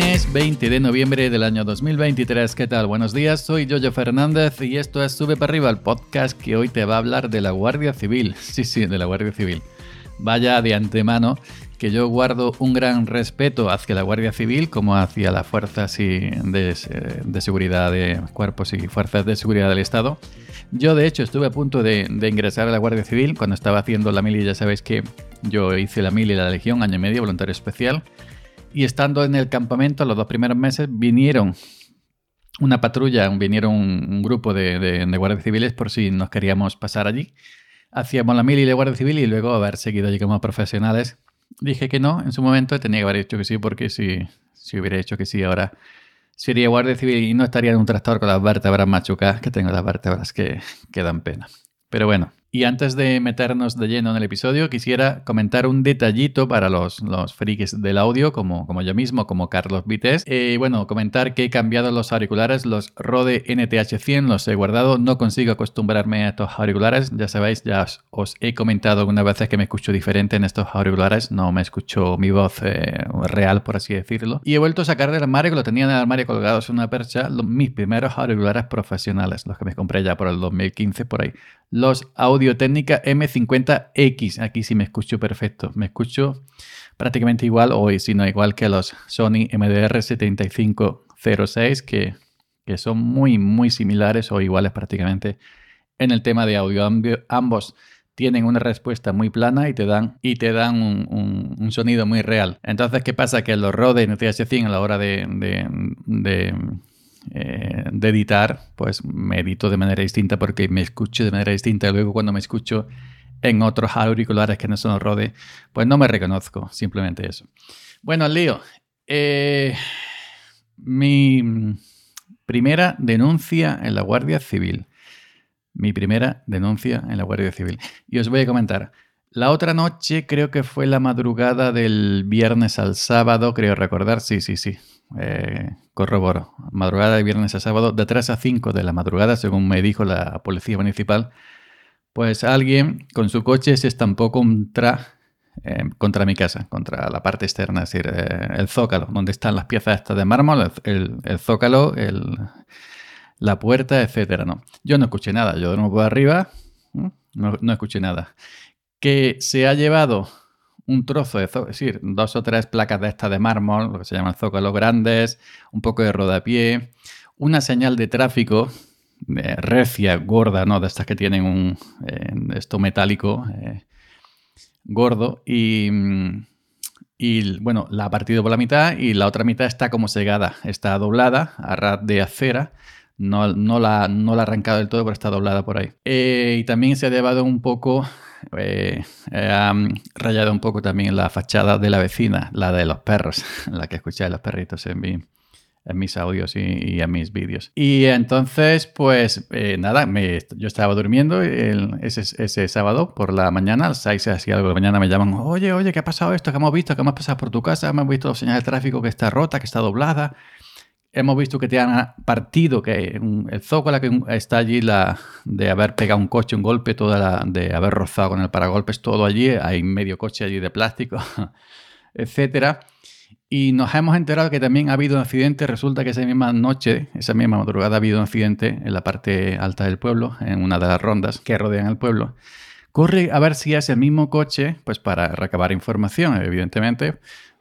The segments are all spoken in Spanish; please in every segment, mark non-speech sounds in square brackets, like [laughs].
Lunes 20 de noviembre del año 2023. ¿Qué tal? Buenos días, soy Jojo Fernández y esto es Sube para arriba, el podcast que hoy te va a hablar de la Guardia Civil. [laughs] Sí, sí, de la Guardia Civil. Vaya de antemano que yo guardo un gran respeto hacia la Guardia Civil como hacia las fuerzas de, seguridad de cuerpos y fuerzas de seguridad del Estado. Yo de hecho estuve a punto de, ingresar a la Guardia Civil cuando estaba haciendo la mili, ya sabéis que yo hice la mili y la Legión, año y medio, voluntario especial. Y estando en el campamento los dos primeros meses vinieron una patrulla, vinieron un, grupo de, de, guardias civiles por si nos queríamos pasar allí. Hacíamos la mili la guardia civil y luego haber seguido allí como profesionales. Dije que no en su momento, tenía que haber dicho que sí porque si, si hubiera dicho que sí ahora sería guardia civil y no estaría en un tractor con las vértebras machucadas, que tengo las vértebras que, que dan pena. Pero bueno, y antes de meternos de lleno en el episodio, quisiera comentar un detallito para los, los frikis del audio, como, como yo mismo, como Carlos Vites. Eh, bueno, comentar que he cambiado los auriculares, los Rode NTH100, los he guardado. No consigo acostumbrarme a estos auriculares. Ya sabéis, ya os, he comentado algunas veces que me escucho diferente en estos auriculares. No me escucho mi voz eh, real, por así decirlo. Y he vuelto a sacar del armario, que lo tenía en el armario colgados en una percha, mis primeros auriculares profesionales, los que me compré ya por el 2015, por ahí. Los audio Audio Técnica M50X. Aquí sí me escucho perfecto. Me escucho prácticamente igual, o si no igual que los Sony MDR7506, que, que son muy, muy similares o iguales prácticamente en el tema de audio. Ambos tienen una respuesta muy plana y te dan, y te dan un, sonido muy real. Entonces, ¿qué pasa? Que los Rode NTH100 a la hora de, de eh, de editar, pues me edito de manera distinta porque me escucho de manera distinta. Luego cuando me escucho en otros auriculares que no son Rode, pues no me reconozco, simplemente eso. Bueno, lío. Eh, mi primera denuncia en la Guardia Civil. Mi primera denuncia en la Guardia Civil. Y os voy a comentar. La otra noche, creo que fue la madrugada del viernes al sábado, creo recordar, sí, sí, sí, eh, corroboro, madrugada de viernes a sábado, de 3 a 5 de la madrugada, según me dijo la policía municipal, pues alguien con su coche se estampó contra, eh, contra mi casa, contra la parte externa, es decir, eh, el zócalo, donde están las piezas de mármol, el, zócalo, la puerta, etcétera. No, yo no escuché nada, yo de por arriba, no, no escuché nada. Que se ha llevado un trozo de es decir, dos o tres placas de estas de mármol, lo que se llaman zócalos grandes, un poco de rodapié, una señal de tráfico eh, recia, gorda, ¿no? De estas que tienen un eh, esto metálico eh, gordo y, y, bueno, la ha partido por la mitad y la otra mitad está como segada, está doblada a ras de acera. No, no, la, no la ha arrancado del todo, pero está doblada por ahí. y también se ha llevado un poco eh, rayado un poco también la fachada de la vecina, la de los perros, [laughs] la que escuché de los perritos en, mi, en mis audios y, en mis vídeos. Y entonces, pues eh, nada, me, yo estaba durmiendo ese, ese, sábado por la mañana, a las 6 así algo de la mañana me llaman, oye, oye, ¿qué ha pasado esto? ¿Qué hemos visto? ¿Qué hemos pasado por tu casa? Hemos visto señales de tráfico que está rota, que está doblada hemos visto que te han partido, que el zócalo que está allí la, de haber pegado un coche, un golpe, toda la, de haber rozado con el paragolpes, todo allí, hay medio coche allí de plástico, [laughs] etcétera. Y nos hemos enterado que también ha habido un accidente. Resulta que esa misma noche, esa misma madrugada, ha habido un accidente en la parte alta del pueblo, en una de las rondas que rodean el pueblo. Corre a ver si es el mismo coche, pues para recabar información, evidentemente,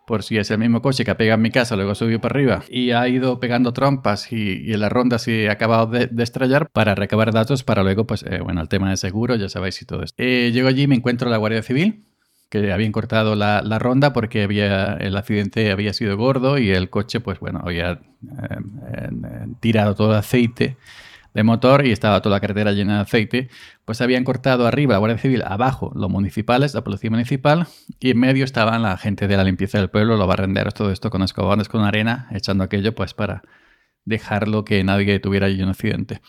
por si es el mismo coche que ha pegado en mi casa, luego subió para arriba y ha ido pegando trompas y, en la ronda se ha acabado de, estrellar para recabar datos para luego, pues, eh, bueno, el tema de seguro, ya sabéis y todo esto. Eh, llego allí y me encuentro la Guardia Civil, que habían cortado la, ronda porque había, el accidente había sido gordo y el coche, pues bueno, había eh, tirado todo el aceite de motor y estaba toda la carretera llena de aceite, pues habían cortado arriba la Guardia Civil, abajo los municipales, la policía municipal, y en medio estaban la gente de la limpieza del pueblo, los barrenderos, todo esto con escobones, con arena, echando aquello pues para dejarlo que nadie tuviera allí un accidente.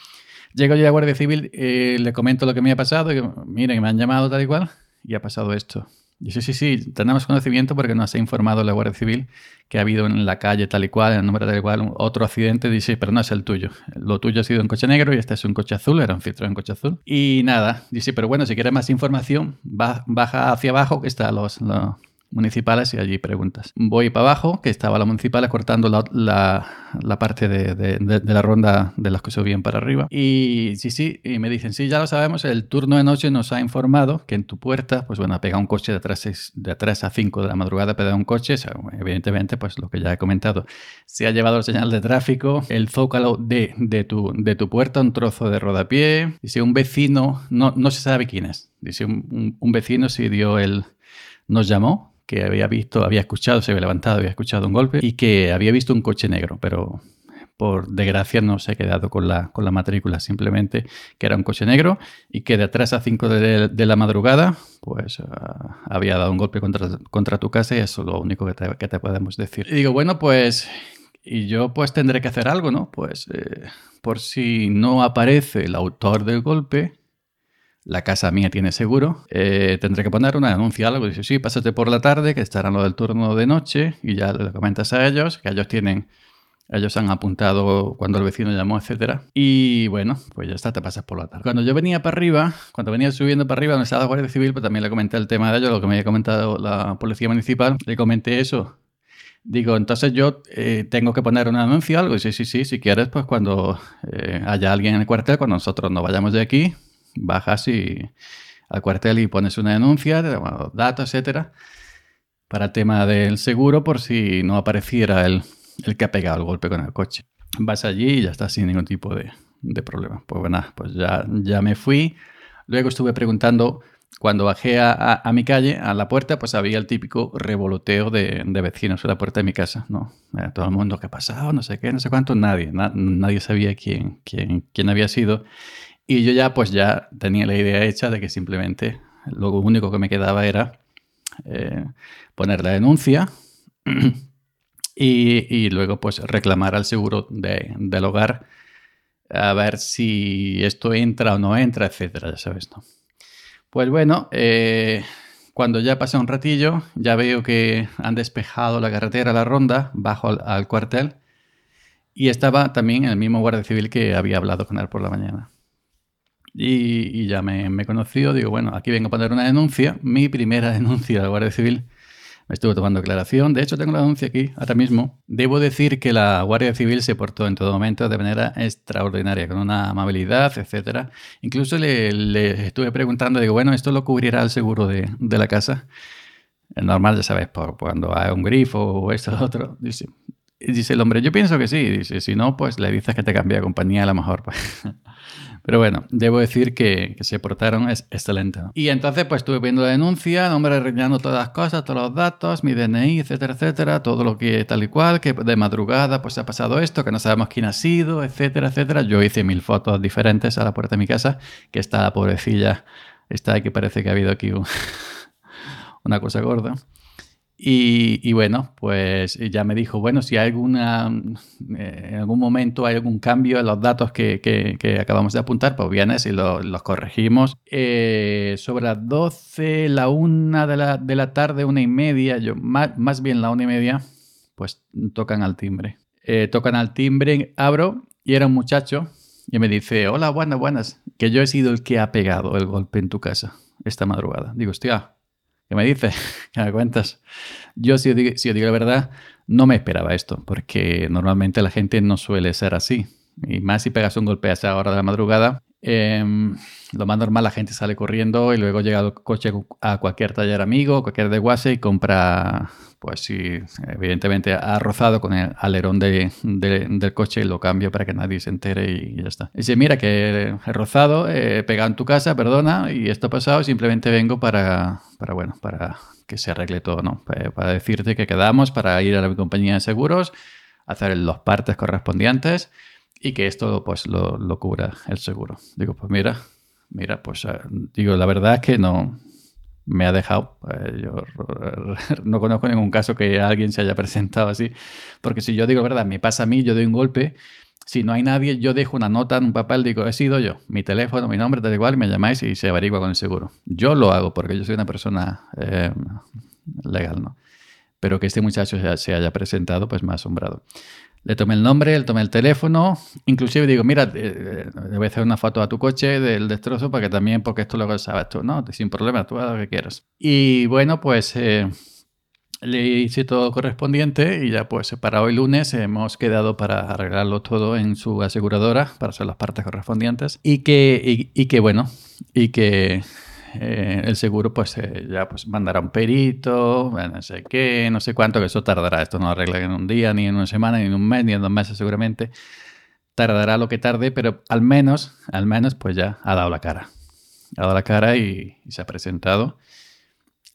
Llego yo a la Guardia Civil, eh, le comento lo que me ha pasado, y miren, me han llamado tal y cual, y ha pasado esto. Sí, sí, sí, tenemos conocimiento porque nos ha informado la Guardia Civil que ha habido en la calle tal y cual, en el número tal y cual, otro accidente. Dice, pero no es el tuyo. Lo tuyo ha sido un coche negro y este es un coche azul, era un filtro en coche azul. Y nada, dice, pero bueno, si quieres más información, baja hacia abajo que están los, municipales y allí preguntas. Voy para abajo, que estaba la municipal cortando la, la, parte de, de, la ronda de los que subían para arriba. Y sí, sí, y me dicen, sí, ya lo sabemos, el turno de noche nos ha informado que en tu puerta, pues bueno, ha pegado un coche de 3, de 3 a 5 de la madrugada, ha pegado un coche, evidentemente, pues lo que ya he comentado, se ha llevado el señal de tráfico, el zócalo de, de, tu, de tu puerta, un trozo de rodapié, y si un vecino, no, no se sabe quién es, dice un, un vecino si dio el, nos llamó que había visto, había escuchado, se había levantado, había escuchado un golpe y que había visto un coche negro, pero por desgracia no se ha quedado con la, con la matrícula, simplemente que era un coche negro y que de 3 a 5 de, la madrugada pues ah, había dado un golpe contra, contra, tu casa y eso es lo único que te, que te, podemos decir. Y digo, bueno, pues y yo pues tendré que hacer algo, ¿no? Pues eh, por si no aparece el autor del golpe, la casa mía tiene seguro, eh, tendré que poner una denuncia, algo. Dice, sí, pásate por la tarde, que estarán lo del turno de noche, y ya le comentas a ellos, que ellos tienen, ellos han apuntado cuando el vecino llamó, etcétera. Y bueno, pues ya está, te pasas por la tarde. Cuando yo venía para arriba, cuando venía subiendo para arriba, donde estaba la Guardia Civil, pues también le comenté el tema de ellos, lo que me había comentado la Policía Municipal, le comenté eso. Digo, entonces yo eh, tengo que poner una denuncia o algo. Y sí, sí, sí, si quieres, pues cuando eh, haya alguien en el cuartel, cuando nosotros nos vayamos de aquí, bajas y, al cuartel y pones una denuncia, datos, etcétera, para el tema del seguro por si no apareciera el, el, que ha pegado el golpe con el coche. Vas allí y ya estás sin ningún tipo de, de problema. Pues bueno, pues ya, ya me fui. Luego estuve preguntando, cuando bajé a, a, mi calle, a la puerta, pues había el típico revoloteo de, de vecinos a la puerta de mi casa, ¿no? todo el mundo, ¿qué ha pasado? No sé qué, no sé cuánto, nadie, nadie sabía quién, quién, quién había sido. Y yo ya pues ya tenía la idea hecha de que simplemente lo único que me quedaba era eh, poner la denuncia [clears throat] y, luego pues reclamar al seguro del hogar a ver si esto entra o no entra, etcétera, ya sabes, ¿no? Pues bueno, eh, cuando ya pasa un ratillo, ya veo que han despejado la carretera, la ronda, bajo al, cuartel y estaba también el mismo guardia civil que había hablado con él por la mañana. Y, ya me, me conoció, digo, bueno, aquí vengo a poner una denuncia, mi primera [laughs] denuncia la Guardia Civil. Me estuvo tomando declaración, de hecho tengo la denuncia aquí, ahora mismo. Debo decir que la Guardia Civil se portó en todo momento de manera extraordinaria, con una amabilidad, etc. Incluso le, le estuve preguntando, digo, bueno, ¿esto lo cubrirá el seguro de, de la casa? Es normal, ya sabes, por cuando hay un grifo o esto o otro. Dice, dice el hombre, yo pienso que sí. Dice, si no, pues le dices que te cambie de compañía a lo mejor. Pues. [laughs] Pero bueno, debo decir que, se portaron es excelente. Y entonces pues estuve viendo la denuncia, nombre rellenando todas las cosas, todos los datos, mi DNI, etcétera, etcétera, todo lo que tal y cual, que de madrugada pues ha pasado esto, que no sabemos quién ha sido, etcétera, etcétera. Yo hice mil fotos diferentes a la puerta de mi casa, que está la pobrecilla, está que parece que ha habido aquí [laughs] una cosa gorda. Y, bueno, pues ya me dijo, bueno, si hay alguna, eh, en algún momento hay algún cambio en los datos que, acabamos de apuntar, pues vienes y los corregimos. Eh, sobre las 12, la 1 de la, de la tarde, una y media, yo, más, más, bien la una y media, pues tocan al timbre. Eh, tocan al timbre, abro y era un muchacho y me dice, hola, buenas, buenas, que yo he sido el que ha pegado el golpe en tu casa esta madrugada. Digo, hostia, ¿Qué me dices? [laughs] ¿Qué me cuentas? Yo, si os, digo, la verdad, no me esperaba esto, porque normalmente la gente no suele ser así. Y más si pegas un golpe a esa hora de la madrugada, em, lo más normal, la gente sale corriendo y luego llega el coche a cualquier taller amigo, cualquier desguace y compra, pues sí, evidentemente ha rozado con el alerón de, del coche y lo cambio para que nadie se entere y ya está. Y dice, mira que he rozado, he pegado en tu casa, perdona, y esto ha pasado, simplemente vengo para, para bueno, para que se arregle todo, ¿no? Para, decirte que quedamos para ir a la compañía de seguros, hacer los partes correspondientes y que esto pues lo, lo cubra el seguro. Digo, pues mira, Mira, pues eh, digo, la verdad es que no me ha dejado. Eh, yo [laughs] no conozco ningún caso que alguien se haya presentado así. Porque si yo digo verdad, me pasa a mí, yo doy un golpe. Si no hay nadie, yo dejo una nota en un papel, digo, he sido yo, mi teléfono, mi nombre, tal igual, me llamáis y se averigua con el seguro. Yo lo hago porque yo soy una persona eh, legal, ¿no? Pero que este muchacho se haya presentado, pues me ha asombrado. Le tomé el nombre, le tomé el teléfono, inclusive digo, mira, eh, le voy a hacer una foto a tu coche del destrozo para que también, porque esto luego sabes tú, ¿no? Sin problema, tú haz lo que quieras. Y bueno, pues eh, le hice todo correspondiente y ya pues para hoy lunes hemos quedado para arreglarlo todo en su aseguradora para hacer las partes correspondientes y que, y, que bueno, y que eh, el seguro pues eh, ya pues mandará un perito, no sé qué, no sé cuánto, que eso tardará, esto no lo arregla en un día, ni en una semana, ni en un mes, ni en dos meses seguramente, tardará lo que tarde, pero al menos, al menos pues ya ha dado la cara, ha dado la cara y, se ha presentado.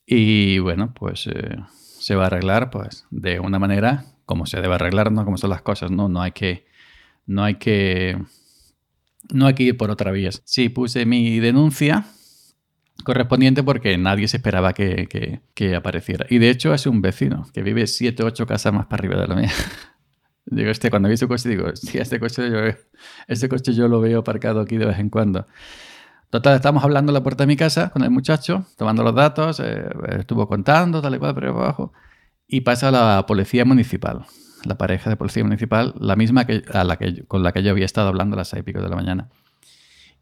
Y bueno pues... Eh, se va a arreglar pues de una manera como se debe arreglar, no como son las cosas, no, no hay que, no hay que, no hay que ir por otra vía. Sí, puse mi denuncia correspondiente porque nadie se esperaba que, que, apareciera. Y de hecho es un vecino que vive 7 o 8 casas más para arriba de la mía. [laughs] Digo, este, cuando vi su coche, digo, sí, este coche, yo, este coche yo lo veo aparcado aquí de vez en cuando. Total, estamos hablando en la puerta de mi casa con el muchacho, tomando los datos, eh, estuvo contando, tal y cual, pero abajo, y pasa la policía municipal, la pareja de policía municipal, la misma que, a la que, con la que yo había estado hablando a las seis y pico de la mañana.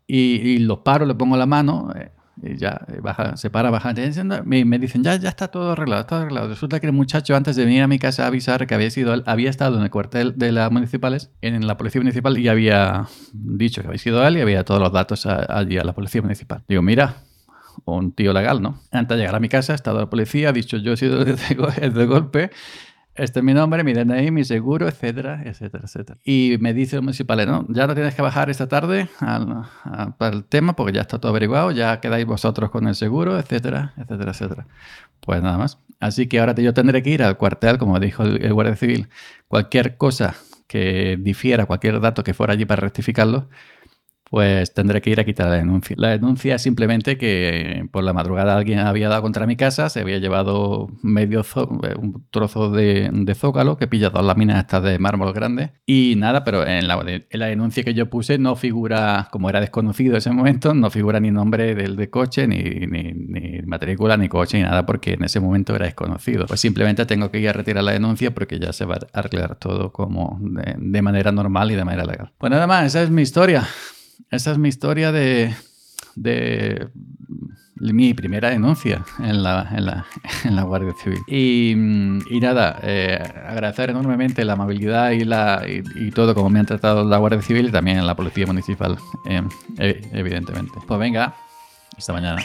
Y, y los paro, le pongo la mano, eh, y ya eh, baja, se para, baja. Me, me dicen, ya, ya está todo arreglado, está arreglado. Resulta que el muchacho, antes de venir a mi casa a avisar que había sido había estado en el cuartel de las municipales, en la policía municipal, y había dicho que había sido él y había todos los datos allí a la policía municipal. Digo, mira, un tío legal, ¿no? Antes de llegar a mi casa, ha estado la policía, ha dicho, yo he sido de, [laughs] de golpe, este es mi nombre, mi DNI, mi seguro, etcétera, etcétera, etcétera. Y me dice el municipal, no, ya no tienes que bajar esta tarde para el tema porque ya está todo averiguado, ya quedáis vosotros con el seguro, etcétera, etcétera, etcétera. Pues nada más. Así que ahora yo tendré que ir al cuartel, como dijo el Guardia Civil, cualquier cosa que difiera, cualquier dato que fuera allí para rectificarlo, pues tendré que ir a quitar la denuncia. La denuncia es simplemente que por la madrugada alguien había dado contra mi casa, se había llevado medio eh, trozo de, zócalo que pilla todas las minas estas de mármol grande. Y nada, pero en la, denuncia que yo puse no figura, como era desconocido en ese momento, no figura ni nombre del de coche, ni, ni, matrícula, ni coche, ni nada, porque en ese momento era desconocido. Pues simplemente tengo que ir a retirar la denuncia porque ya se va a arreglar todo como de, de manera normal y de manera legal. Pues nada más, esa es mi historia. Esa es mi historia de, de mi primera denuncia en la, en la, [laughs] en la Guardia Civil. Y, y nada, eh, agradecer enormemente la amabilidad y, la, y, todo como me han tratado la Guardia Civil y también la Policía Municipal, eh, evidentemente. Pues venga, hasta mañana.